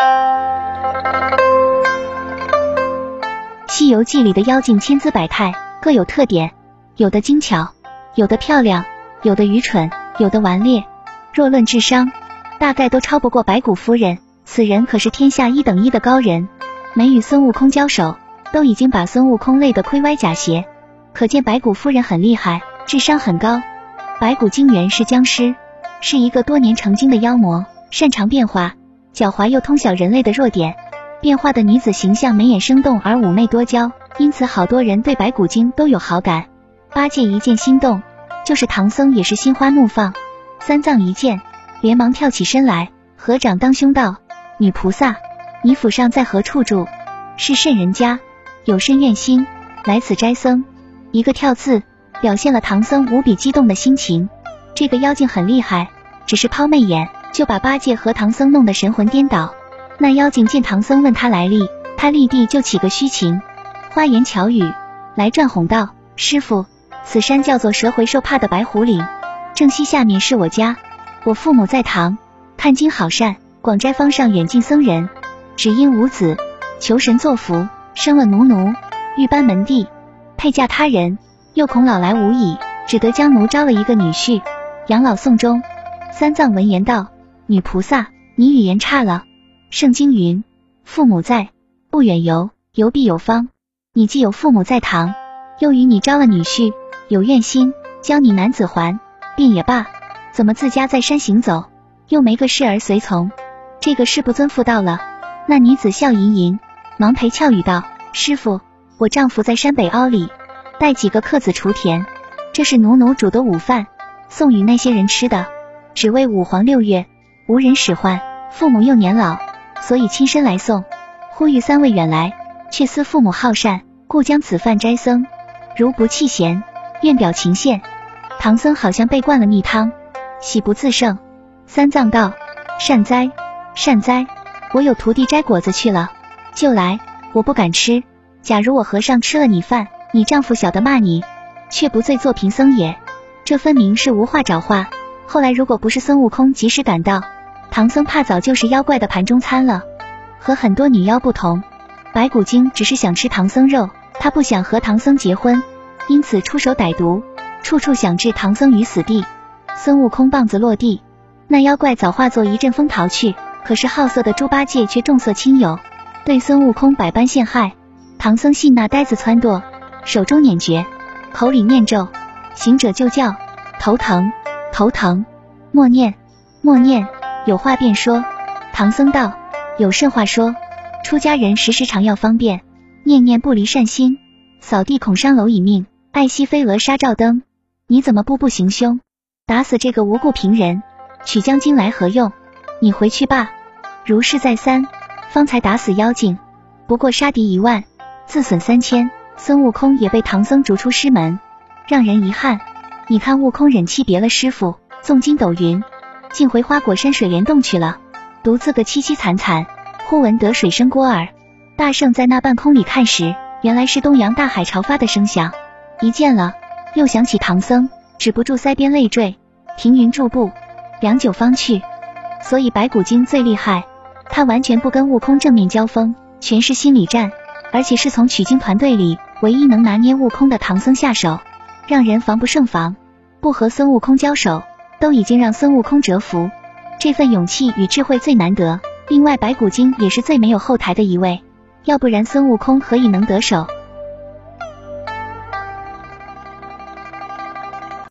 《西游记》里的妖精千姿百态，各有特点，有的精巧，有的漂亮，有的愚蠢，有的顽劣。若论智商，大概都超不过白骨夫人。此人可是天下一等一的高人，没与孙悟空交手，都已经把孙悟空累得亏歪假斜。可见白骨夫人很厉害，智商很高。白骨精原是僵尸，是一个多年成精的妖魔，擅长变化，狡猾又通晓人类的弱点。变化的女子形象眉眼生动而妩媚多娇，因此好多人对白骨精都有好感。八戒一见心动，就是唐僧也是心花怒放。三藏一见，连忙跳起身来，合掌当胸道：“女菩萨，你府上在何处住？是甚人家？有甚愿心来此斋僧？”一个跳字，表现了唐僧无比激动的心情。这个妖精很厉害，只是抛媚眼，就把八戒和唐僧弄得神魂颠倒。那妖精见唐僧问他来历，他立地就起个虚情，花言巧语来转哄道：“师傅，此山叫做蛇回兽怕的白虎岭，正西下面是我家。我父母在堂，看经好善，广斋方上远近僧人，只因无子，求神作福，生了奴奴，欲搬门第，配嫁他人，又恐老来无倚，只得将奴招了一个女婿，养老送终。”三藏闻言道：“女菩萨，你语言差了。”圣经云：“父母在，不远游，游必有方。你既有父母在堂，又与你招了女婿，有愿心，教你男子还，便也罢。怎么自家在山行走，又没个侍儿随从？这个是不尊父道了。”那女子笑吟吟，忙陪俏语道：“师傅，我丈夫在山北凹里，带几个客子锄田，这是奴奴煮的午饭，送与那些人吃的。只为五黄六月，无人使唤，父母又年老。”所以亲身来送，呼吁三位远来，却思父母好善，故将此饭斋僧。如不弃嫌，愿表情献。唐僧好像被灌了蜜汤，喜不自胜。三藏道：善哉，善哉！我有徒弟摘果子去了，就来。我不敢吃。假如我和尚吃了你饭，你丈夫晓得骂你，却不罪做贫僧也。这分明是无话找话。后来如果不是孙悟空及时赶到。唐僧怕早就是妖怪的盘中餐了。和很多女妖不同，白骨精只是想吃唐僧肉，她不想和唐僧结婚，因此出手歹毒，处处想置唐僧于死地。孙悟空棒子落地，那妖怪早化作一阵风逃去。可是好色的猪八戒却重色轻友，对孙悟空百般陷害。唐僧信那呆子撺掇，手中捻诀，口里念咒，行者就叫头疼头疼，默念默念。有话便说，唐僧道：“有甚话说？出家人时时常要方便，念念不离善心，扫地恐伤蝼蚁命，爱惜飞蛾杀照灯。你怎么步步行凶，打死这个无故平人？取将金来何用？你回去吧。如是再三，方才打死妖精。不过杀敌一万，自损三千。孙悟空也被唐僧逐出师门，让人遗憾。你看悟空忍气别了师傅，纵筋斗云。”竟回花果山水帘洞去了，独自个凄凄惨惨。忽闻得水声聒耳，大圣在那半空里看时，原来是东洋大海潮发的声响。一见了，又想起唐僧，止不住腮边泪坠。停云住步，良久方去。所以白骨精最厉害，他完全不跟悟空正面交锋，全是心理战，而且是从取经团队里唯一能拿捏悟空的唐僧下手，让人防不胜防。不和孙悟空交手。都已经让孙悟空折服，这份勇气与智慧最难得。另外，白骨精也是最没有后台的一位，要不然孙悟空何以能得手？